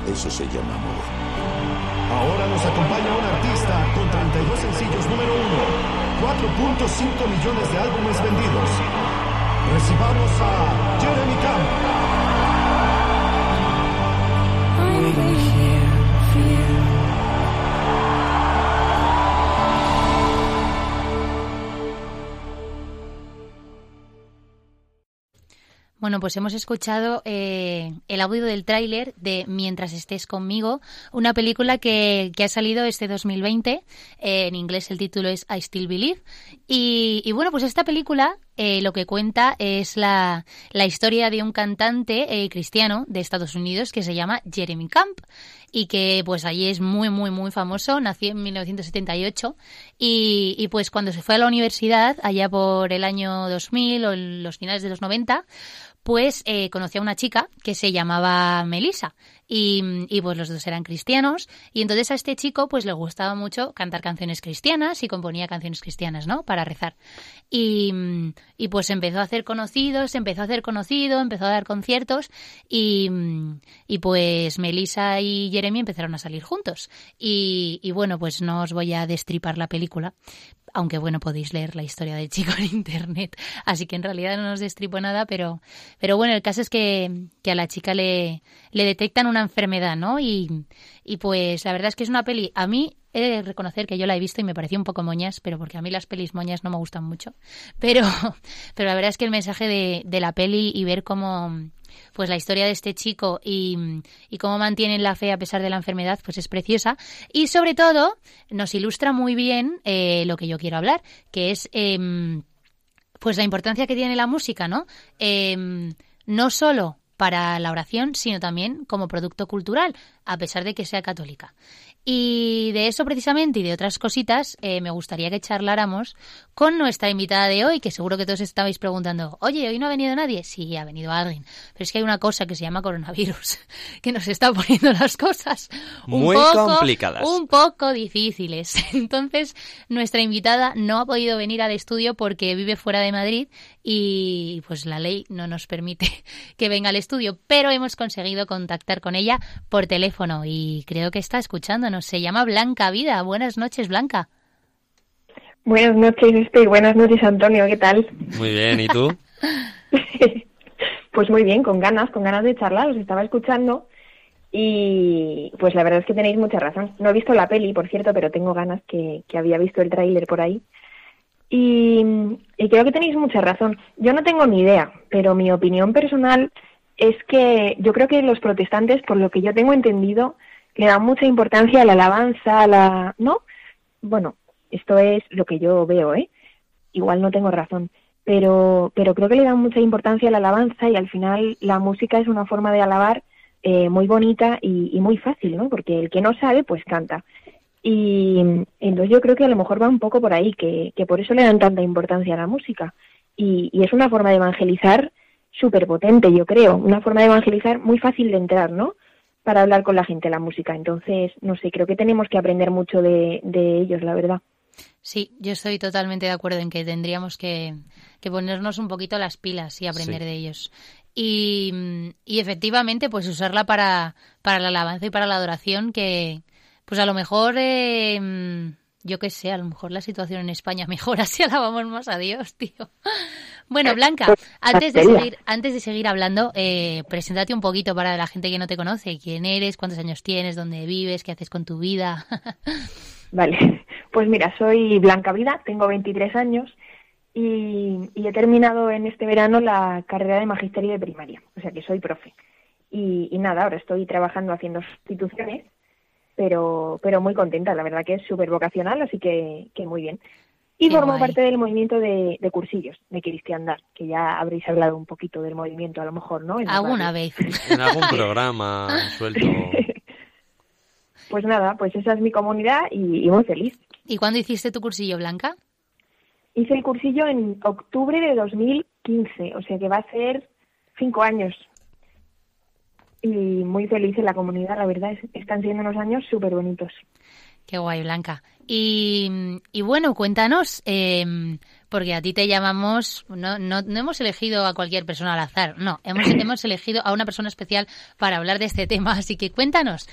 Eso se llama amor. Ahora nos acompaña un artista con 32 sencillos número uno, 4.5 millones de álbumes vendidos. Recibamos a Jeremy Camp. Bueno, pues hemos escuchado eh, el audio del tráiler de Mientras estés conmigo, una película que, ha salido este 2020. eh, en inglés el título es I Still Believe. Y, bueno, pues esta película eh, lo que cuenta es la, la historia de un cantante cristiano de Estados Unidos que se llama Jeremy Camp y que pues allí es muy, muy, muy famoso. Nació en 1978 y, y pues cuando se fue a la universidad, allá por el año 2000 o los finales de los 90, pues eh, conoció a una chica que se llamaba Melissa y, pues los dos eran cristianos y entonces a este chico pues le gustaba mucho cantar canciones cristianas y componía canciones cristianas, ¿no? Para rezar. Y, pues empezó a hacer conocidos, empezó a hacer conocido, empezó a dar conciertos y, pues Melissa y Jeremy empezaron a salir juntos. Y bueno, pues no os voy a destripar la película, aunque bueno, podéis leer la historia del chico en internet, así que en realidad no os destripo nada, pero, pero bueno, el caso es que, que a la chica le, le detectan una enfermedad, ¿no? Y, y pues la verdad es que es una peli, a mí he de reconocer que yo la he visto y me pareció un poco moñas, pero porque a mí las pelis moñas no me gustan mucho, pero, pero la verdad es que el mensaje de, de la peli y ver cómo pues la historia de este chico y, y, cómo mantienen la fe a pesar de la enfermedad, pues es preciosa. Y sobre todo nos ilustra muy bien eh, lo que yo quiero hablar, que es eh, pues la importancia que tiene la música, ¿no? Eh, no solo para la oración, sino también como producto cultural, a pesar de que sea católica. Y de eso precisamente y de otras cositas eh, me gustaría que charláramos con nuestra invitada de hoy, que seguro que todos estabais preguntando, oye, ¿hoy no ha venido nadie? Sí, ha venido alguien. Pero es que hay una cosa que se llama coronavirus, que nos está poniendo las cosas un Muy poco, complicadas. Un poco difíciles. Entonces, nuestra invitada no ha podido venir al estudio porque vive fuera de Madrid y pues la ley no nos permite que venga al estudio, pero hemos conseguido contactar con ella por teléfono y creo que está escuchándonos. Se llama Blanca Vida. Buenas noches, Blanca. Buenas noches, Esther. Buenas noches, Antonio. ¿Qué tal? Muy bien, ¿y tú? pues muy bien, con ganas, con ganas de charlar. Os estaba escuchando y pues la verdad es que tenéis mucha razón. No he visto la peli, por cierto, pero tengo ganas que, que había visto el tráiler por ahí. Y, creo que tenéis mucha razón. Yo no tengo ni idea, pero mi opinión personal es que yo creo que los protestantes, por lo que yo tengo entendido, le dan mucha importancia a la alabanza, a la... ¿No? Bueno, esto es lo que yo veo, ¿eh? Igual no tengo razón, pero, pero creo que le dan mucha importancia a la alabanza y al final la música es una forma de alabar eh, muy bonita y muy fácil, ¿no? Porque el que no sabe, pues canta. Y entonces yo creo que a lo mejor va un poco por ahí, que, que por eso le dan tanta importancia a la música. Y, y es una forma de evangelizar súper potente, yo creo, una forma de evangelizar muy fácil de entrar, ¿no? Para hablar con la gente la música. Entonces, no sé, creo que tenemos que aprender mucho de, de ellos, la verdad. Sí, yo estoy totalmente de acuerdo en que tendríamos que, que ponernos un poquito las pilas y aprender Sí. de ellos. Y, y efectivamente, pues usarla para, para la alabanza y para la adoración, que pues a lo mejor, eh, yo qué sé, a lo mejor la situación en España mejora si alabamos más a Dios, tío. Bueno, Blanca, antes de seguir, antes de seguir hablando, eh, preséntate un poquito para la gente que no te conoce. ¿Quién eres? ¿Cuántos años tienes? ¿Dónde vives? ¿Qué haces con tu vida? Vale, pues mira, soy Blanca Vida, tengo 23 años y, y he terminado en este verano la carrera de magisterio de primaria, o sea que soy profe. Y, y nada, ahora estoy trabajando haciendo sustituciones, pero, pero muy contenta, la verdad que es súper vocacional, así que, que muy bien. Y Qué formo guay. parte del movimiento de, de cursillos de cristiandad, que ya habréis hablado un poquito del movimiento a lo mejor, ¿no? En Alguna vez. En algún programa suelto. Pues nada, pues esa es mi comunidad y, y muy feliz. ¿Y cuándo hiciste tu cursillo, Blanca? Hice el cursillo en octubre de 2015, o sea que va a ser cinco años. Y muy feliz en la comunidad, la verdad, es- están siendo unos años súper bonitos. Qué guay, Blanca. Y, y bueno, cuéntanos, eh, porque a ti te llamamos, no, no, no hemos elegido a cualquier persona al azar, no, hemos, hemos elegido a una persona especial para hablar de este tema, así que cuéntanos.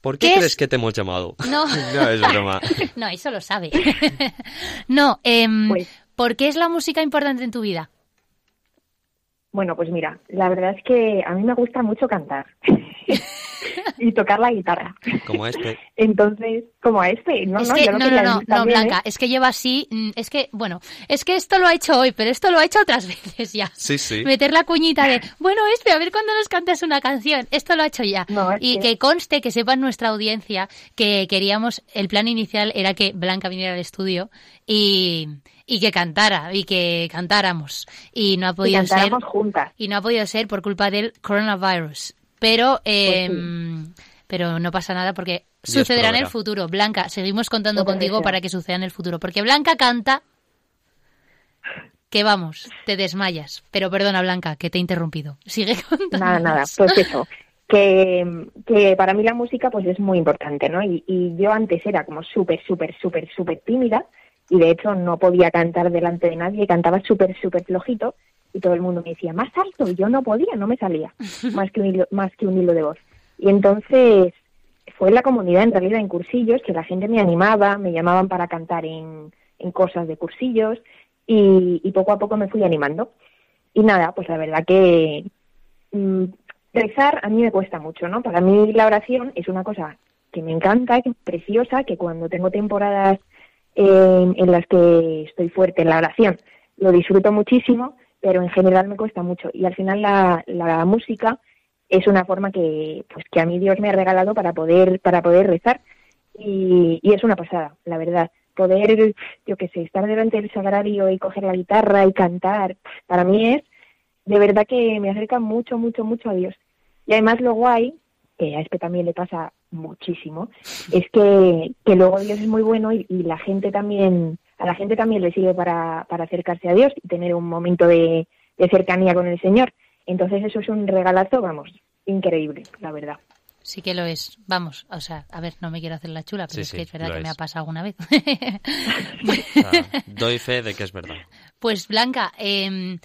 ¿Por qué, ¿Qué es? crees que te hemos llamado? No. no, es broma. No, eso lo sabe. no, em, Pues ¿por qué es la música importante en tu vida? Bueno, pues mira, la verdad es que a mí me gusta mucho cantar y tocar la guitarra. Como este. Entonces, como a este, no, es no, que, yo no, no, quería no, Blanca, ¿eh? es que lleva así, mm, es que, bueno, es que esto lo ha hecho hoy, pero esto lo ha hecho otras veces ya. Sí, sí. Meter la cuñita de, bueno, este, a ver cuándo nos cantas una canción. Esto lo ha hecho ya. No, es y que- que conste, que sepa nuestra audiencia que queríamos, el plan inicial era que Blanca viniera al estudio y, y que cantara, y que cantáramos. Y no ha Y podido ser. cantáramos juntas. Y no ha podido ser por culpa del coronavirus. Pero, eh, pero no pasa nada porque Dios sucederá en el futuro. Blanca, seguimos contando contigo para que suceda en el futuro. Porque Blanca canta que vamos, te desmayas. Pero perdona, Blanca, que te he interrumpido. Sigue contando. Nada, nada, pues eso, que, que para mí la música pues es muy importante, ¿no? Y, y yo antes era como súper, súper, súper, súper tímida y de hecho no podía cantar delante de nadie, cantaba súper, súper flojito y todo el mundo me decía, más alto, y yo no podía, no me salía, más que un hilo, más que un hilo de voz. Y entonces fue en la comunidad, en realidad, en cursillos, que la gente me animaba, me llamaban para cantar en, en cosas de cursillos y, y poco a poco me fui animando. Y nada, pues la verdad que mm, rezar a mí me cuesta mucho, ¿no? Para mí la oración es una cosa que me encanta, que es preciosa, que cuando tengo temporadas eh, en las que estoy fuerte en la oración, lo disfruto muchísimo, pero en general me cuesta mucho. Y al final la, la música es una forma que, pues, que a mí Dios me ha regalado para poder, para poder rezar. Y, y es una pasada, la verdad. Poder, yo qué sé, estar delante del sagrario y coger la guitarra y cantar, para mí es de verdad que me acerca mucho, mucho, mucho a Dios. Y además lo guay, que a este también le pasa muchísimo, es que, que luego Dios es muy bueno y, y la gente también, a la gente también le sirve para, para acercarse a Dios y tener un momento de, de cercanía con el Señor. Entonces eso es un regalazo, vamos, increíble, la verdad. Sí que lo es. Vamos, o sea, a ver, no me quiero hacer la chula, pero Sí, es sí, que es verdad que me ha pasado alguna vez. Doy fe de que es verdad. Pues Blanca, eh,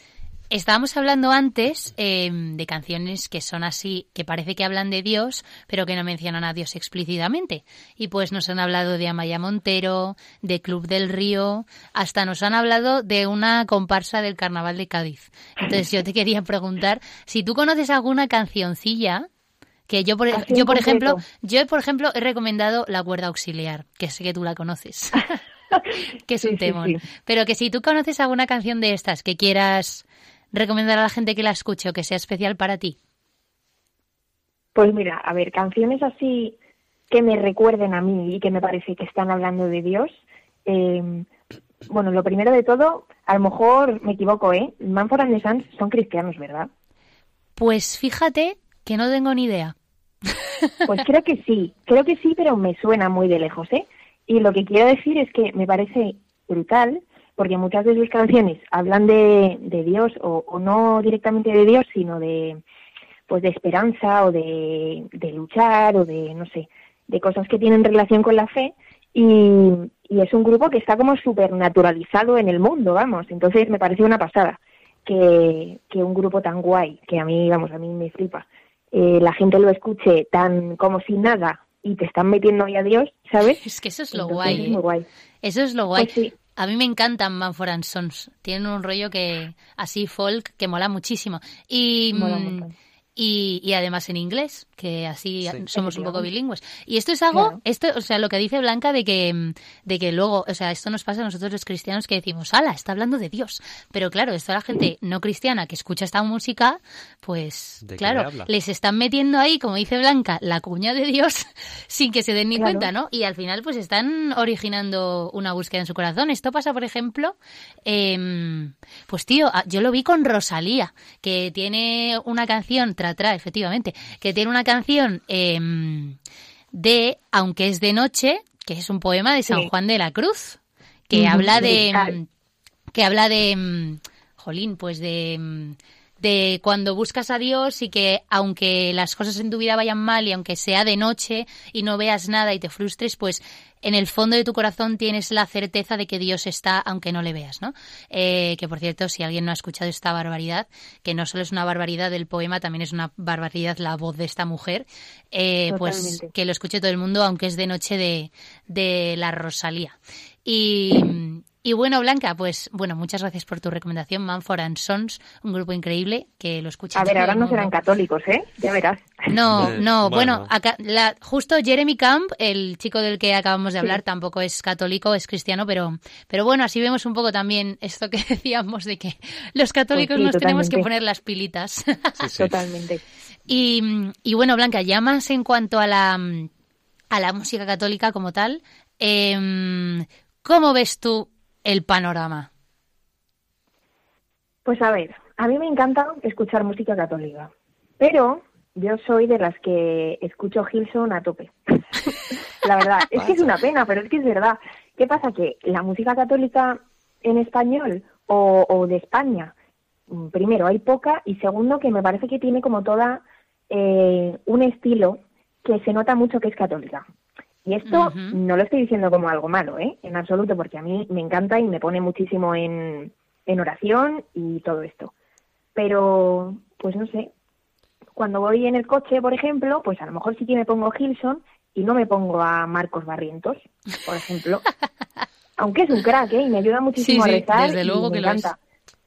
estábamos hablando antes eh, de canciones que son así, que parece que hablan de Dios, pero que no mencionan a Dios explícitamente. Y pues nos han hablado de Amaya Montero, de Club del Río, hasta nos han hablado de una comparsa del Carnaval de Cádiz. Entonces yo te quería preguntar si tú conoces alguna cancioncilla que yo por, Así yo por ejemplo, yo por ejemplo he recomendado La cuerda auxiliar, que sé que tú la conoces. que es un Sí, sí, temón. sí. Pero que si tú conoces alguna canción de estas que quieras recomendar a la gente que la escuche o que sea especial para ti. Pues mira, a ver, canciones así que me recuerden a mí y que me parece que están hablando de Dios. eh, bueno, lo primero de todo, a lo mejor me equivoco, ¿eh? Manford and the Sons son cristianos, ¿verdad? Pues fíjate que no tengo ni idea. Pues creo que sí, creo que sí, pero me suena muy de lejos, ¿eh? Y lo que quiero decir es que me parece brutal, porque muchas de sus canciones hablan de, de Dios, o, o no directamente de Dios, sino de pues de esperanza o de, de luchar o de, no sé, de cosas que tienen relación con la fe. Y, y es un grupo que está como súper naturalizado en el mundo, vamos. Entonces me parece una pasada que, que un grupo tan guay, que a mí, vamos, a mí me flipa, eh, la gente lo escuche tan como sin nada y te están metiendo ahí a Dios, ¿sabes? Es que eso es lo Entonces guay. es ¿eh? muy guay. Eso es lo guay. Pues sí. A mí me encantan Manford and Sons. Tienen un rollo que así folk que mola muchísimo. Y Mola. Y, y además en inglés, que así Sí. somos un poco bilingües. Y esto es algo, Claro. esto, o sea, lo que dice Blanca de que, de que luego, o sea, esto nos pasa a nosotros los cristianos que decimos, ala, está hablando de Dios. Pero claro, esto a la gente no cristiana que escucha esta música, pues, ¿De qué claro, le les están metiendo ahí, como dice Blanca, la cuña de Dios sin que se den ni Claro. cuenta, ¿no? Y al final, pues están originando una búsqueda en su corazón. Esto pasa, por ejemplo, em, pues tío, ah, yo lo vi con Rosalía, que tiene una canción, tra, efectivamente, que tiene una canción em, de Aunque es de noche, que es un poema de San Sí. Juan de la Cruz, que habla de brutal. em, que habla de mm, jolín, pues de mm, de cuando buscas a Dios y que aunque las cosas en tu vida vayan mal y aunque sea de noche y no veas nada y te frustres, pues en el fondo de tu corazón tienes la certeza de que Dios está aunque no le veas, ¿no? Eh, que por cierto, si alguien no ha escuchado esta barbaridad, que no solo es una barbaridad del poema, también es una barbaridad la voz de esta mujer, eh, pues que lo escuche todo el mundo, aunque es de noche de, de la Rosalía. Y, y bueno, Blanca, pues bueno, muchas gracias por tu recomendación, Manford and Sons, un grupo increíble que lo escucha A ver, ahora no mundo. serán católicos, ¿eh? Ya verás. No, Eh, no, bueno, bueno. acá, la- justo Jeremy Camp, el chico del que acabamos de hablar, tampoco es católico, es cristiano, pero, pero bueno, así vemos un poco también esto que decíamos de que los católicos Pues sí, nos tenemos que poner las pilitas. Sí, sí. Totalmente. Y, y bueno, Blanca, ya más en cuanto a la, a la música católica como tal, em, ¿cómo ves tú el panorama? Pues a ver, a mí me encanta escuchar música católica, pero yo soy de las que escucho Hilson a tope. la verdad, es que es una pena, pero es que es verdad. ¿Qué pasa? Que la música católica en español o, o de España, mm, primero, hay poca y segundo, que me parece que tiene como toda eh, un estilo que se nota mucho que es católica. Y esto no lo estoy diciendo como algo malo, ¿eh? En absoluto, porque a mí me encanta y me pone muchísimo en, en oración y todo esto. Pero, pues no sé, cuando voy en el coche, por ejemplo, pues a lo mejor sí que me pongo Gilson y no me pongo a Marcos Barrientos, por ejemplo. Aunque es un crack, ¿eh? Y me ayuda muchísimo Sí, a sí, rezar desde y luego me que lo es. encanta.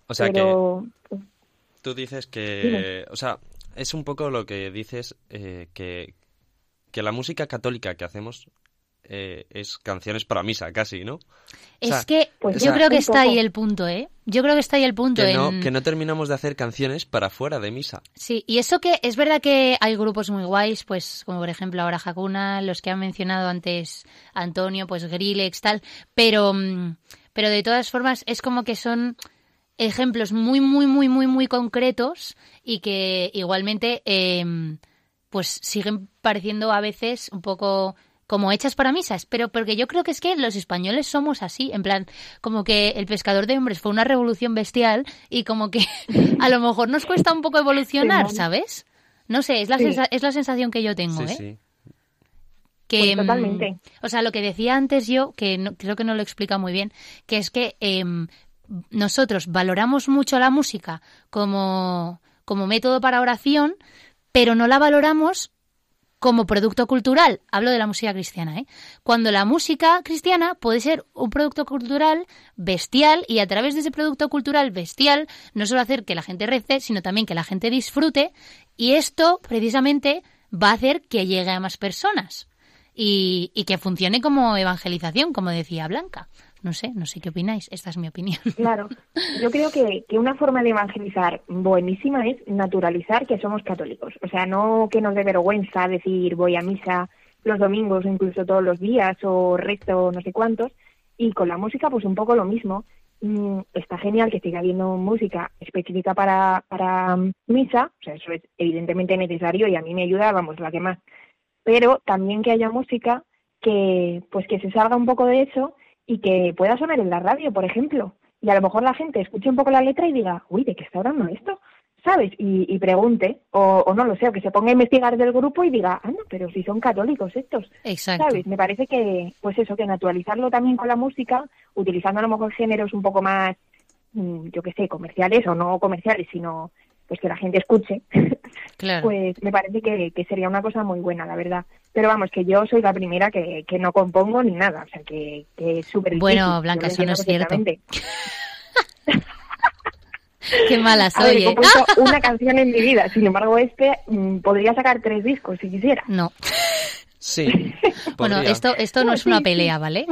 O sea que Pero, tú dices que, Dime. o sea, es un poco lo que dices eh, que que la música católica que hacemos eh, es canciones para misa, casi, ¿no? O Es sea, que Pues o yo sea, creo que está ahí el punto, ¿eh? Yo creo que está ahí el punto. que no, en... que no terminamos de hacer canciones para fuera de misa. Sí, y eso que es verdad que hay grupos muy guays, pues como por ejemplo ahora Hakuna, los que han mencionado antes Antonio, pues Grillex, tal, pero, mm, pero de todas formas es como que son ejemplos muy, muy, muy, muy, muy concretos y que igualmente em, pues siguen pareciendo a veces un poco como hechas para misas, pero porque yo creo que es que los españoles somos así, en plan, como que el pescador de hombres fue una revolución bestial y como que a lo mejor nos cuesta un poco evolucionar. ¿sabes? No sé, es la, Sí. sensa- es la sensación que yo tengo, Sí, ¿eh? sí. Que, Pues mm, totalmente. O sea, lo que decía antes yo, que no- creo que no lo explica muy bien, que es que em, nosotros valoramos mucho la música como, como método para oración, pero no la valoramos como producto cultural. Hablo de la música cristiana, ¿eh? Cuando la música cristiana puede ser un producto cultural bestial y a través de ese producto cultural bestial no solo hacer que la gente rece, sino también que la gente disfrute y esto precisamente va a hacer que llegue a más personas y, y que funcione como evangelización, como decía Blanca. No sé, no sé qué opináis. Esta es mi opinión. Claro, yo creo que, que una forma de evangelizar buenísima es naturalizar que somos católicos. O sea, no que nos dé vergüenza decir voy a misa los domingos incluso todos los días o resto no sé cuántos. Y con la música pues un poco lo mismo. Mm, está genial que siga habiendo música específica para, para mm, misa, o sea, eso es evidentemente necesario y a mí me ayuda, vamos, la que más. Pero también que haya música que pues que se salga un poco de eso y que pueda sonar en la radio, por ejemplo. Y a lo mejor la gente escuche un poco la letra y diga, uy, ¿de qué está hablando esto? ¿Sabes? Y, y pregunte, o, o no lo sé, o que se ponga a investigar del grupo y diga, ah, no, pero si son católicos estos. Exacto. ¿Sabes? Me parece que, pues eso, que naturalizarlo también con la música, utilizando a lo mejor géneros un poco más, mm, yo qué sé, comerciales o no comerciales, sino pues que la gente escuche, Claro. pues me parece que, que sería una cosa muy buena, la verdad. Pero vamos, que yo soy la primera que, que no compongo ni nada, o sea, que, que es súper Bueno, difícil, Blanca, eso no es cierto. Qué mala A ver, soy, he ¿eh? compuesto una canción en mi vida, sin embargo este mm, podría sacar tres discos si quisiera. No. Sí. Bueno, esto, esto no es una pelea, ¿vale?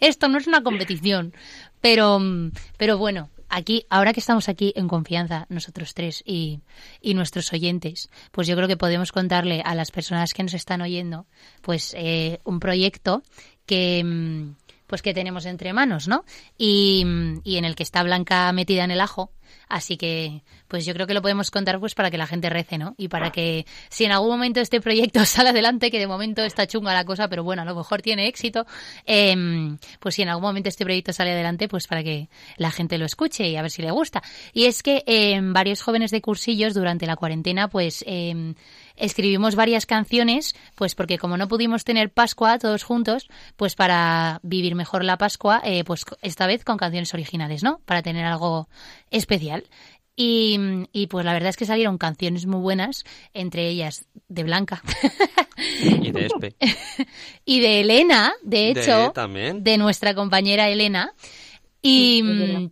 esto no es una competición. Pero, mm, pero bueno, aquí, ahora que estamos aquí en confianza, nosotros tres y, y nuestros oyentes, pues yo creo que podemos contarle a las personas que nos están oyendo, pues eh, un proyecto que mm, pues que tenemos entre manos, ¿no? Y, mm, y en el que está Blanca metida en el ajo. Así que, pues yo creo que lo podemos contar pues para que la gente rece, ¿no? Y para que si en algún momento este proyecto sale adelante, que de momento está chunga la cosa, pero bueno, a lo mejor tiene éxito, em, pues si en algún momento este proyecto sale adelante, pues para que la gente lo escuche y a ver si le gusta. Y es que em, varios jóvenes de cursillos durante la cuarentena, pues em, escribimos varias canciones, pues porque como no pudimos tener Pascua todos juntos, pues para vivir mejor la Pascua, eh, pues esta vez con canciones originales, ¿no? Para tener algo especial. Y, y pues la verdad es que salieron canciones muy buenas, entre ellas de Blanca Y de Espe. y de Elena, de De hecho, también. de nuestra compañera Elena. Y,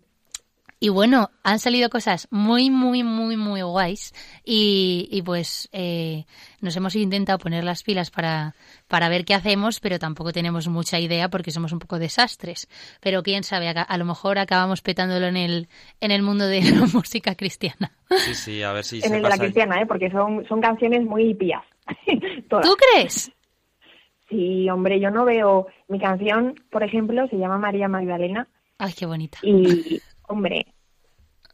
y bueno, han salido cosas muy, muy, muy, muy guays. Y, y pues eh, nos hemos intentado poner las pilas para, para ver qué hacemos, pero tampoco tenemos mucha idea porque somos un poco desastres. Pero quién sabe, a, a lo mejor acabamos petándolo en el, en el mundo de la música cristiana. Sí, sí, a ver si en se el de la cristiana, ¿eh? porque son, son canciones muy pías. ¿Tú crees? Sí, hombre, yo no veo... Mi canción, por ejemplo, se llama María Magdalena Ay, qué bonita. y, hombre,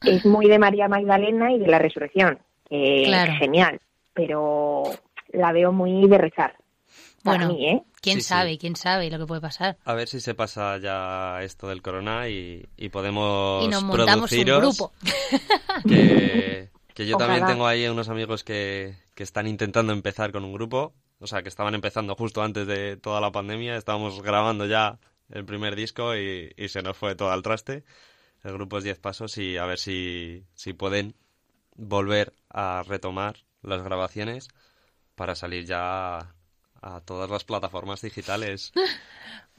es muy de María Magdalena y de la resurrección, que Claro. es genial, pero la veo muy de rezar. Para Bueno, mí, ¿eh? quién Sí, sí. sabe, quién sabe lo que puede pasar. A ver si se pasa ya esto del corona y, y podemos Y nos montamos un produciros, grupo. Que, que yo también tengo ahí unos amigos que, que están intentando empezar con un grupo. O sea, que estaban empezando justo antes de toda la pandemia. Estábamos grabando ya el primer disco y, y se nos fue todo al traste. El grupo es 10 pasos y a ver si, si pueden volver a retomar las grabaciones para salir ya a todas las plataformas digitales.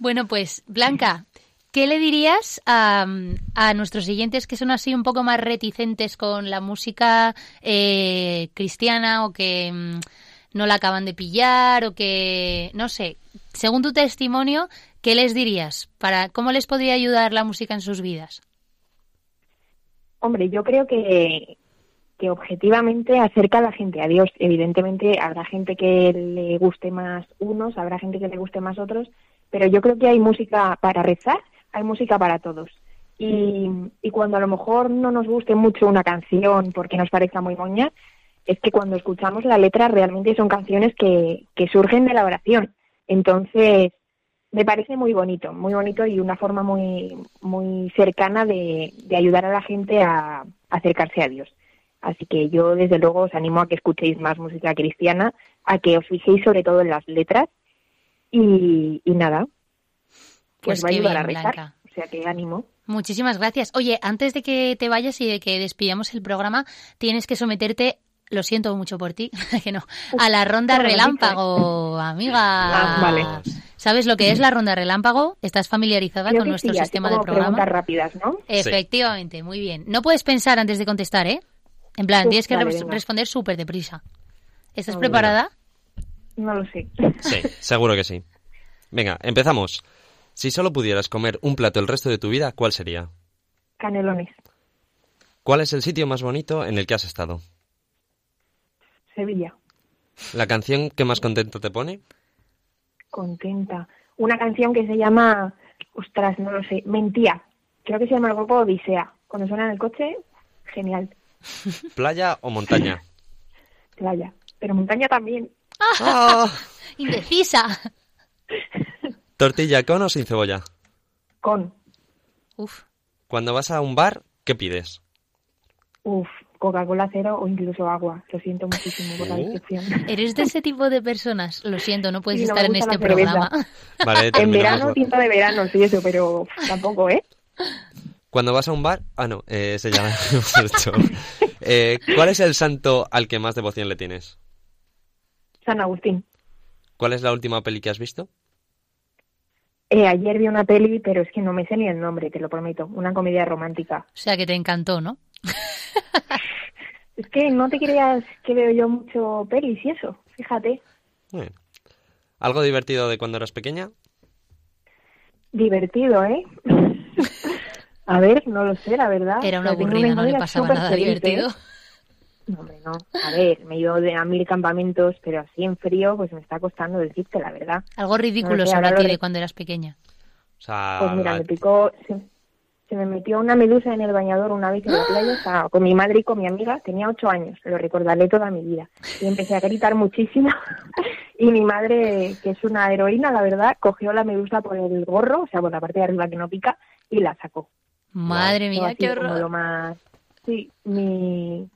Bueno, pues Blanca, ¿qué le dirías a, a nuestros siguientes que son así un poco más reticentes con la música eh, cristiana o que mm, no la acaban de pillar o que, no sé, según tu testimonio, ¿qué les dirías? para ¿Cómo les podría ayudar la música en sus vidas? Hombre, yo creo que, que objetivamente acerca a la gente a Dios. Evidentemente habrá gente que le guste más unos, habrá gente que le guste más otros, pero yo creo que hay música para rezar, hay música para todos. Y, y cuando a lo mejor no nos guste mucho una canción porque nos parezca muy moña, es que cuando escuchamos la letra realmente son canciones que, que surgen de la oración. Entonces, me parece muy bonito, muy bonito y una forma muy, muy cercana de, de ayudar a la gente a, a acercarse a Dios. Así que yo, desde luego, os animo a que escuchéis más música cristiana, a que os fijéis sobre todo en las letras y, y nada, que Pues os va a ayudar a rezar. Blanca. O sea, que ánimo. Muchísimas gracias. Oye, antes de que te vayas y de que despidamos el programa, tienes que someterte, lo siento mucho por ti, que no, a la ronda bueno, relámpago, amiga. Ah, vale. ¿Sabes lo que es la ronda relámpago? ¿Estás familiarizada Creo con nuestro sí, sistema de como programa? preguntas rápidas, ¿no? Efectivamente, muy bien. No puedes pensar antes de contestar, ¿eh? En plan, Uf, tienes que vale, res- venga. responder súper deprisa. ¿Estás preparada? No lo sé. Sí, seguro que sí. Venga, empezamos. Si solo pudieras comer un plato el resto de tu vida, ¿cuál sería? Canelones. ¿Cuál es el sitio más bonito en el que has estado? Sevilla. ¿La canción que más contento te pone? Contenta. Una canción que se llama, ostras, no lo sé, Mentía. Creo que se llama el grupo Odisea. Cuando suena en el coche, genial. ¿Playa o montaña? Playa. Pero montaña también. Ah. Indecisa. ¿Tortilla con o sin cebolla? Con. Uf. Cuando vas a un bar, ¿qué pides? Uf, Coca-Cola cero o incluso agua. Lo siento muchísimo por la Uh. descripción. ¿Eres de ese tipo de personas? Lo siento, no puedes Sí, no estar en este programa. Vale, En verano, tinta de verano, sí, eso, pero tampoco, ¿eh? Cuando vas a un bar... Ah, no, eh, hemos hecho. Eh, ¿Cuál es el santo al que más devoción le tienes? San Agustín. ¿Cuál es la última peli que has visto? Eh, ayer vi una peli, pero es que no me sé ni el nombre, te lo prometo. Una comedia romántica. O sea que te encantó, ¿no? Es que no te creas que veo yo mucho pelis y eso, fíjate. Bueno. ¿Algo divertido de cuando eras pequeña? Divertido, ¿eh? A ver, no lo sé, la verdad. Era una aburrida, no le pasaba nada feliz, ¿eh? divertido. No, hombre, no. A ver, me he ido de a mil campamentos, pero así en frío, pues me está costando decirte la verdad. Algo ridículo No sé, sobre ahora ti lo de cuando eras pequeña. O sea, Pues mira, la- me picó, se me metió una medusa en el bañador una vez en la playa, o sea, con mi madre y con mi amiga, tenía ocho años, lo recordaré toda mi vida. Y empecé a gritar muchísimo. y mi madre, que es una heroína, la verdad, cogió la medusa por el gorro, o sea, por la parte de arriba que no pica, y la sacó. Madre mía, qué horror. lo más... Sí, mi...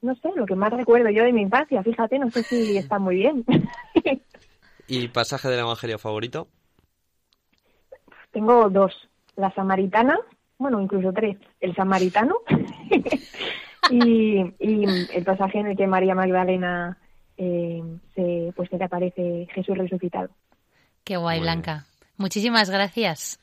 No sé, lo que más recuerdo yo de mi infancia, fíjate, no sé si está muy bien. ¿Y pasaje del Evangelio favorito? Tengo dos. La samaritana, bueno, incluso tres. El samaritano y, y el pasaje en el que María Magdalena eh, se, pues se le aparece Jesús resucitado. Qué guay, Blanca. Muchísimas gracias.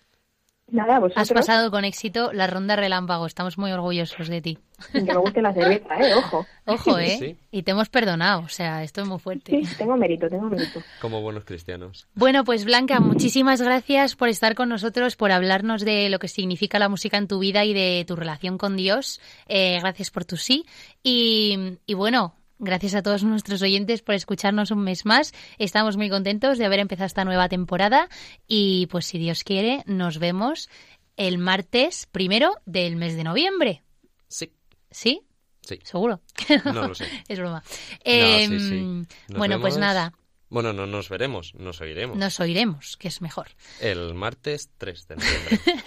Nada, vosotros. Has pasado con éxito la ronda relámpago. Estamos muy orgullosos de ti. Que me guste la cerveza, ¿eh? Ojo. Ojo, ¿eh? Sí. Y te hemos perdonado. O sea, esto es muy fuerte. Sí, tengo mérito, tengo mérito. Como buenos cristianos. Bueno, pues Blanca, muchísimas gracias por estar con nosotros, por hablarnos de lo que significa la música en tu vida y de tu relación con Dios. Eh, gracias por tu sí. Y, y bueno, gracias a todos nuestros oyentes por escucharnos un mes más. Estamos muy contentos de haber empezado esta nueva temporada y pues si Dios quiere, nos vemos el martes primero del mes de noviembre. Sí. ¿Sí? Sí. ¿Seguro? No lo sé. es broma. No, sí, sí. Em, bueno, pues nada, Bueno, no nos veremos, nos oiremos. nos oiremos, que es mejor. El martes 3 de noviembre.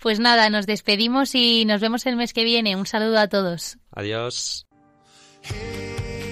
Pues nada, nos despedimos y nos vemos el mes que viene. Un saludo a todos. Adiós. There's